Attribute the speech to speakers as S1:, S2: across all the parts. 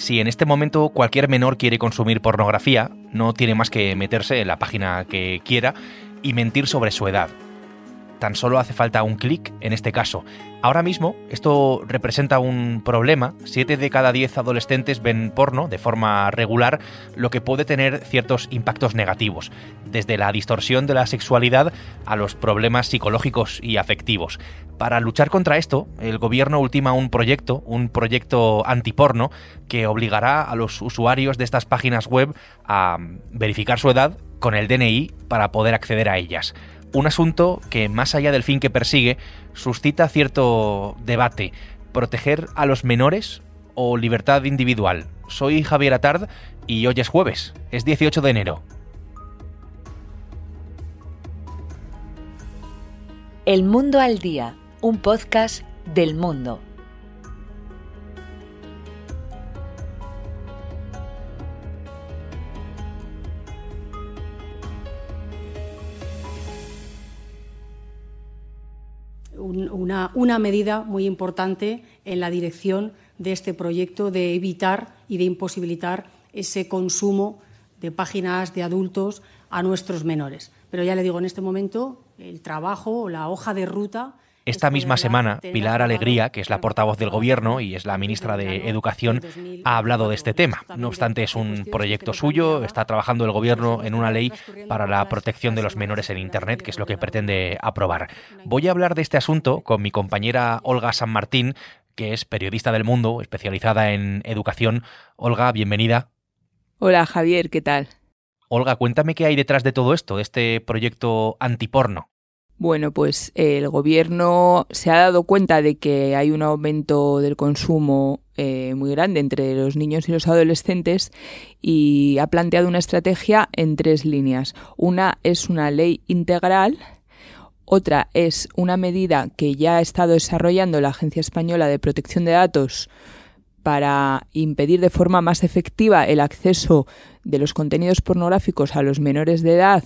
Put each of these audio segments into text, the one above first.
S1: Si en este momento cualquier menor quiere consumir pornografía, no tiene más que meterse en la página que quiera y mentir sobre su edad. Tan solo hace falta un clic en este caso. Ahora mismo esto representa un problema. Siete de cada diez adolescentes ven porno de forma regular, lo que puede tener ciertos impactos negativos, desde la distorsión de la sexualidad a los problemas psicológicos y afectivos. Para luchar contra esto, el gobierno ultima un proyecto, un proyecto antiporno, que obligará a los usuarios de estas páginas web a verificar su edad con el DNI para poder acceder a ellas un asunto que, más allá del fin que persigue, suscita cierto debate. ¿Proteger a los menores o libertad individual? Soy Javier Atard y hoy es jueves, es 18 de enero.
S2: El Mundo al Día, un podcast del mundo.
S3: Una, medida muy importante en la dirección de este proyecto de evitar y de imposibilitar ese consumo de páginas de adultos a nuestros menores. Pero ya le digo, en este momento el trabajo la hoja de ruta
S1: esta misma semana, Pilar Alegría, que es la portavoz del Gobierno y es la ministra de Educación, ha hablado de este tema. No obstante, es un proyecto suyo, está trabajando el Gobierno en una ley para la protección de los menores en Internet, que es lo que pretende aprobar. Voy a hablar de este asunto con mi compañera Olga San Martín, que es periodista del mundo, especializada en educación. Olga, bienvenida.
S4: Hola Javier, ¿qué tal?
S1: Olga, cuéntame qué hay detrás de todo esto, de este proyecto antiporno.
S4: Bueno, pues el gobierno se ha dado cuenta de que hay un aumento del consumo eh, muy grande entre los niños y los adolescentes y ha planteado una estrategia en tres líneas. Una es una ley integral, otra es una medida que ya ha estado desarrollando la Agencia Española de Protección de Datos para impedir de forma más efectiva el acceso de los contenidos pornográficos a los menores de edad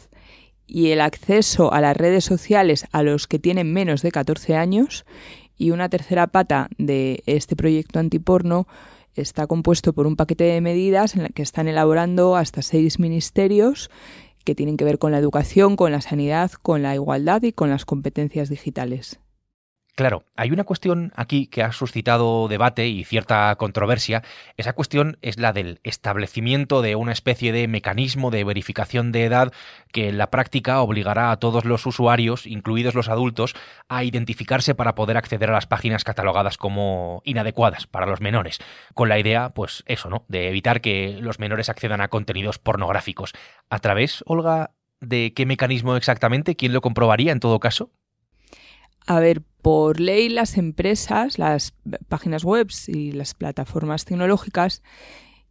S4: y el acceso a las redes sociales a los que tienen menos de 14 años. Y una tercera pata de este proyecto antiporno está compuesto por un paquete de medidas en la que están elaborando hasta seis ministerios que tienen que ver con la educación, con la sanidad, con la igualdad y con las competencias digitales.
S1: Claro, hay una cuestión aquí que ha suscitado debate y cierta controversia. Esa cuestión es la del establecimiento de una especie de mecanismo de verificación de edad que en la práctica obligará a todos los usuarios, incluidos los adultos, a identificarse para poder acceder a las páginas catalogadas como inadecuadas para los menores, con la idea, pues eso, ¿no?, de evitar que los menores accedan a contenidos pornográficos. ¿A través, Olga, de qué mecanismo exactamente? ¿Quién lo comprobaría en todo caso?
S4: A ver, por ley las empresas, las páginas web y las plataformas tecnológicas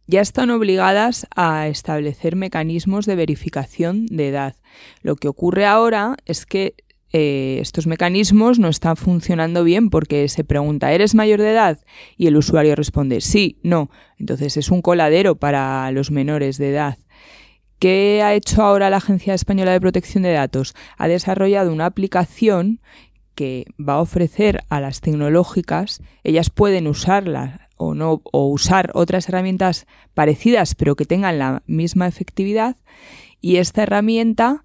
S4: ya están obligadas a establecer mecanismos de verificación de edad. Lo que ocurre ahora es que eh, estos mecanismos no están funcionando bien porque se pregunta, ¿eres mayor de edad? Y el usuario responde, sí, no. Entonces es un coladero para los menores de edad. ¿Qué ha hecho ahora la Agencia Española de Protección de Datos? Ha desarrollado una aplicación que va a ofrecer a las tecnológicas, ellas pueden usarla o no o usar otras herramientas parecidas pero que tengan la misma efectividad y esta herramienta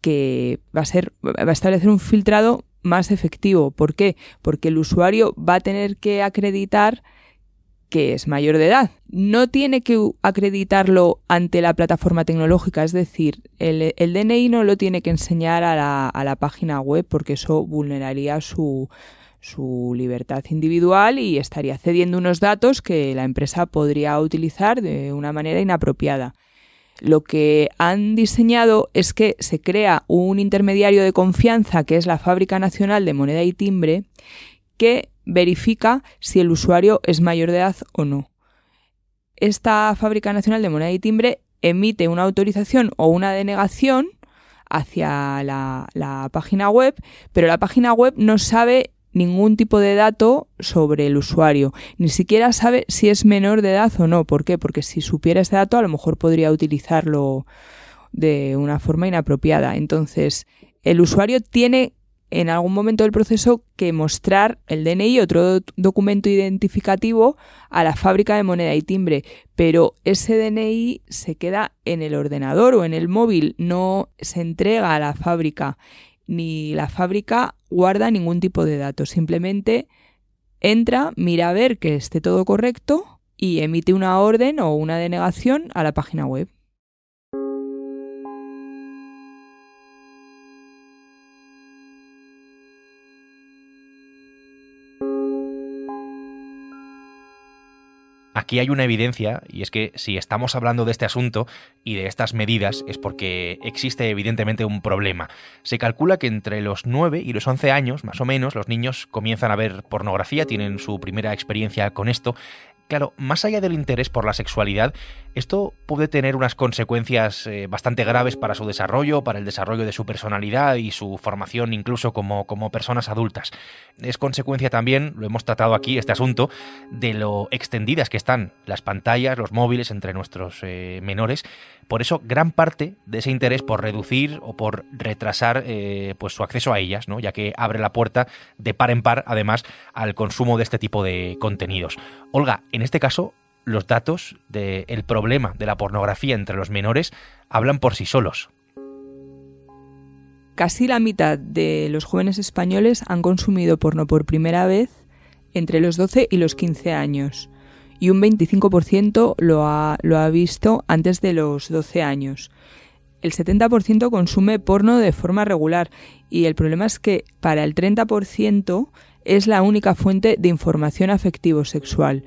S4: que va a ser va a establecer un filtrado más efectivo. ¿Por qué? Porque el usuario va a tener que acreditar que es mayor de edad. No tiene que acreditarlo ante la plataforma tecnológica, es decir, el, DNI no lo tiene que enseñar a la, a la página web porque eso vulneraría su, su libertad individual y estaría cediendo unos datos que la empresa podría utilizar de una manera inapropiada. Lo que han diseñado es que se crea un intermediario de confianza que es la Fábrica Nacional de Moneda y Timbre que verifica si el usuario es mayor de edad o no. Esta Fábrica Nacional de Moneda y Timbre emite una autorización o una denegación hacia la, página web, pero la página web no sabe ningún tipo de dato sobre el usuario, ni siquiera sabe si es menor de edad o no. ¿Por qué? Porque si supiera este dato a lo mejor podría utilizarlo de una forma inapropiada. Entonces, el usuario tiene en algún momento del proceso que mostrar el DNI, otro documento identificativo, a la fábrica de moneda y timbre, pero ese DNI se queda en el ordenador o en el móvil, no se entrega a la fábrica, ni la fábrica guarda ningún tipo de datos, simplemente entra, mira a ver que esté todo correcto y emite una orden o una denegación a la página web.
S1: Aquí hay una evidencia, y es que si estamos hablando de este asunto y de estas medidas es porque existe evidentemente un problema. Se calcula que entre los 9 y los 11 años, más o menos, los niños comienzan a ver pornografía, tienen su primera experiencia con esto, Claro, más allá del interés por la sexualidad, esto puede tener unas consecuencias eh, bastante graves para su desarrollo, para el desarrollo de su personalidad y su formación incluso como, como personas adultas. Es consecuencia también, lo hemos tratado aquí, este asunto, de lo extendidas que están las pantallas, los móviles entre nuestros eh, menores. Por eso, gran parte de ese interés por reducir o por retrasar eh, pues su acceso a ellas, ¿no? ya que abre la puerta de par en par, además, al consumo de este tipo de contenidos. Olga, en este caso, los datos del problema de la pornografía entre los menores hablan por sí solos.
S4: Casi la mitad de los jóvenes españoles han consumido porno por primera vez entre los 12 y los 15 años y un 25% lo ha, lo ha visto antes de los 12 años. El 70% consume porno de forma regular y el problema es que para el 30% es la única fuente de información afectivo-sexual.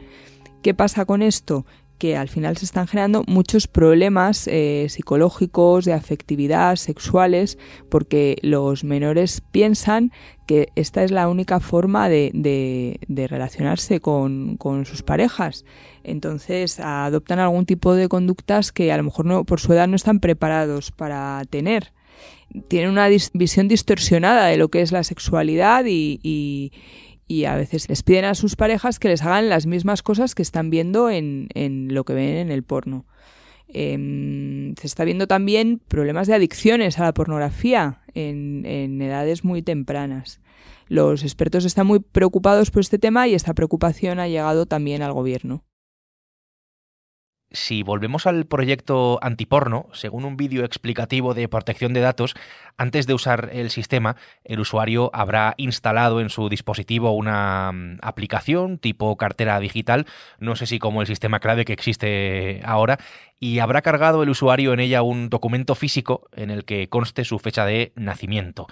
S4: ¿Qué pasa con esto? que al final se están generando muchos problemas eh, psicológicos, de afectividad, sexuales, porque los menores piensan que esta es la única forma de, relacionarse con, sus parejas. Entonces adoptan algún tipo de conductas que a lo mejor no, por su edad no están preparados para tener. Tienen una visión distorsionada de lo que es la sexualidad y y a veces les piden a sus parejas que les hagan las mismas cosas que están viendo en, lo que ven en el porno. Em, se está viendo también problemas de adicciones a la pornografía en, en edades muy tempranas. Los expertos están muy preocupados por este tema y esta preocupación ha llegado también al gobierno
S1: si volvemos al proyecto antiporno, según un vídeo explicativo de protección de datos, antes de usar el sistema, el usuario habrá instalado en su dispositivo una mm, aplicación tipo cartera digital, no sé si como el sistema clave que existe ahora, y habrá cargado el usuario en ella un documento físico en el que conste su fecha de nacimiento.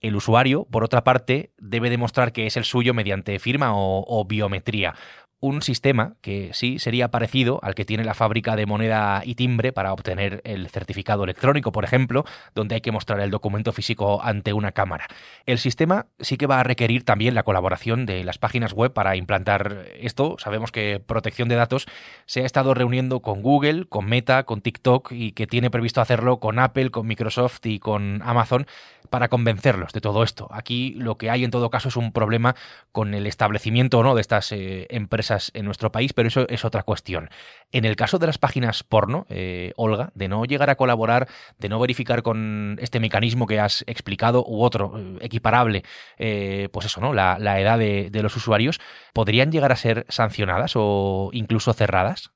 S1: El usuario, por otra parte, debe demostrar que es el suyo mediante firma o, o biometría un sistema que sí sería parecido al que tiene la fábrica de moneda y timbre para obtener el certificado electrónico, por ejemplo, donde hay que mostrar el documento físico ante una cámara. El sistema sí que va a requerir también la colaboración de las páginas web para implantar esto. Sabemos que protección de datos se ha estado reuniendo con Google, con Meta, con TikTok y que tiene previsto hacerlo con Apple, con Microsoft y con Amazon para convencerlos de todo esto. Aquí lo que hay en todo caso es un problema con el establecimiento o no de estas eh, empresas en nuestro país, pero eso es otra cuestión. En el caso de las páginas porno, eh, Olga, de no llegar a colaborar, de no verificar con este mecanismo que has explicado u otro eh, equiparable, pues eso, ¿no? La, edad de los usuarios, ¿podrían llegar a ser sancionadas o incluso cerradas?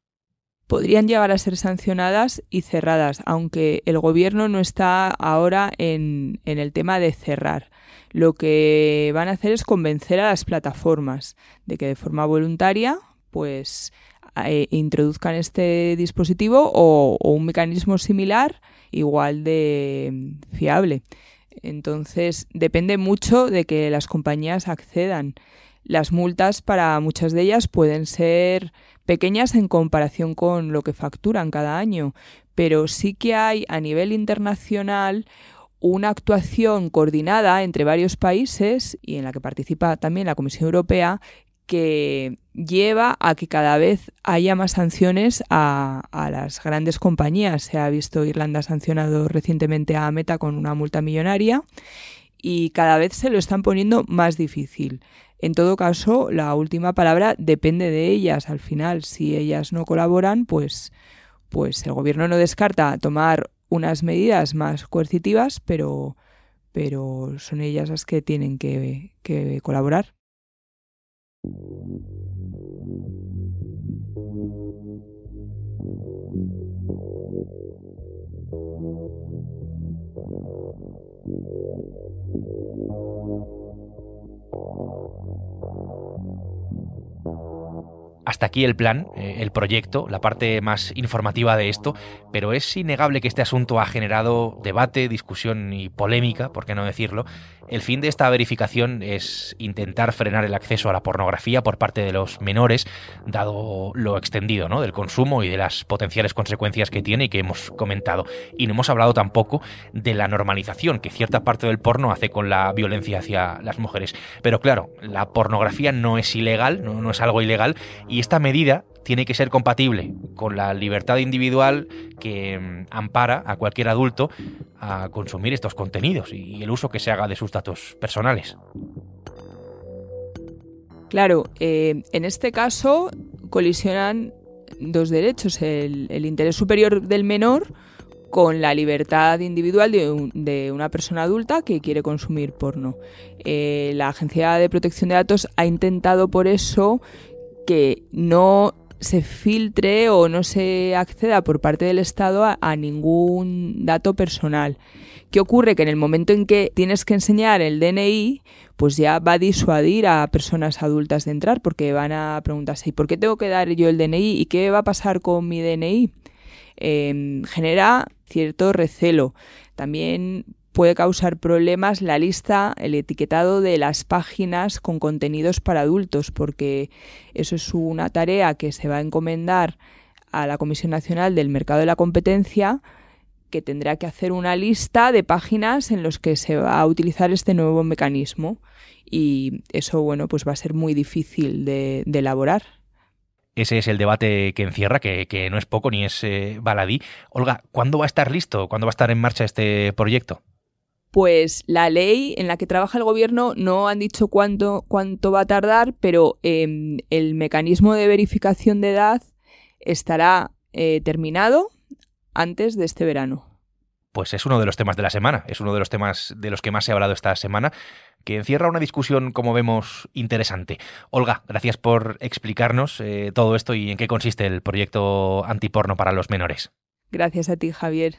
S4: Podrían llegar a ser sancionadas y cerradas, aunque el gobierno no está ahora en, el tema de cerrar. Lo que van a hacer es convencer a las plataformas de que de forma voluntaria pues eh, introduzcan este dispositivo o, o un mecanismo similar igual de fiable. Entonces depende mucho de que las compañías accedan. Las multas para muchas de ellas pueden ser pequeñas en comparación con lo que facturan cada año, pero sí que hay a nivel internacional una actuación coordinada entre varios países y en la que participa también la Comisión Europea que lleva a que cada vez haya más sanciones a, las grandes compañías. Se ha visto Irlanda sancionado recientemente a Meta con una multa millonaria y cada vez se lo están poniendo más difícil. En todo caso, la última palabra depende de ellas. Al final, si ellas no colaboran, pues, pues el gobierno no descarta tomar unas medidas más coercitivas, pero, pero son ellas las que tienen que, que colaborar.
S1: Hasta aquí el plan, eh, el proyecto, la parte más informativa de esto, pero es innegable que este asunto ha generado debate, discusión y polémica, por qué no decirlo. El fin de esta verificación es intentar frenar el acceso a la pornografía por parte de los menores, dado lo extendido ¿no? del consumo y de las potenciales consecuencias que tiene y que hemos comentado. Y no hemos hablado tampoco de la normalización que cierta parte del porno hace con la violencia hacia las mujeres. Pero claro, la pornografía no es ilegal, no, es algo ilegal, esta medida tiene que ser compatible con la libertad individual que mm, ampara a cualquier adulto a consumir estos contenidos y el uso que se haga de sus datos personales.
S4: Claro, eh, en este caso colisionan dos derechos, el, interés superior del menor con la libertad individual de, una persona adulta que quiere consumir porno. Eh, la Agencia de Protección de Datos ha intentado por eso que no se filtre o no se acceda por parte del Estado a, ningún dato personal. ¿Qué ocurre? Que en el momento en que tienes que enseñar el DNI, pues ya va a disuadir a personas adultas de entrar porque van a preguntarse ¿y por qué tengo que dar yo el DNI? ¿Y qué va a pasar con mi DNI? Em, genera cierto recelo. También puede causar problemas la lista, el etiquetado de las páginas con contenidos para adultos, porque eso es una tarea que se va a encomendar a la Comisión Nacional del Mercado de la Competencia, que tendrá que hacer una lista de páginas en los que se va a utilizar este nuevo mecanismo. Y eso, bueno, pues va a ser muy difícil de, elaborar.
S1: Ese es el debate que encierra, que, no es poco ni es eh, baladí. Olga, ¿cuándo va a estar listo? ¿Cuándo va a estar en marcha este proyecto?
S4: Pues la ley en la que trabaja el gobierno no han dicho cuánto, cuánto va a tardar, pero em, el mecanismo de verificación de edad estará eh, terminado antes de este verano.
S1: Pues es uno de los temas de la semana, es uno de los temas de los que más se ha hablado esta semana, que encierra una discusión, como vemos, interesante. Olga, gracias por explicarnos eh, todo esto y en qué consiste el proyecto antiporno para los menores.
S4: Gracias a ti, Javier.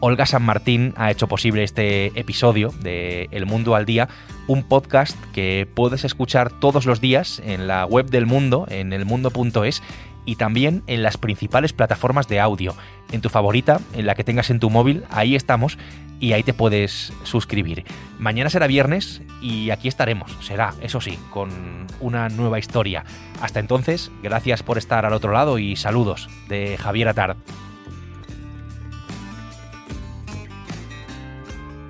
S1: Olga San Martín ha hecho posible este episodio de El Mundo al Día, un podcast que puedes escuchar todos los días en la web del mundo, en elmundo.es y también en las principales plataformas de audio. En tu favorita, en la que tengas en tu móvil, ahí estamos y ahí te puedes suscribir. Mañana será viernes y aquí estaremos, será, eso sí, con una nueva historia. Hasta entonces, gracias por estar al otro lado y saludos de Javier Atard.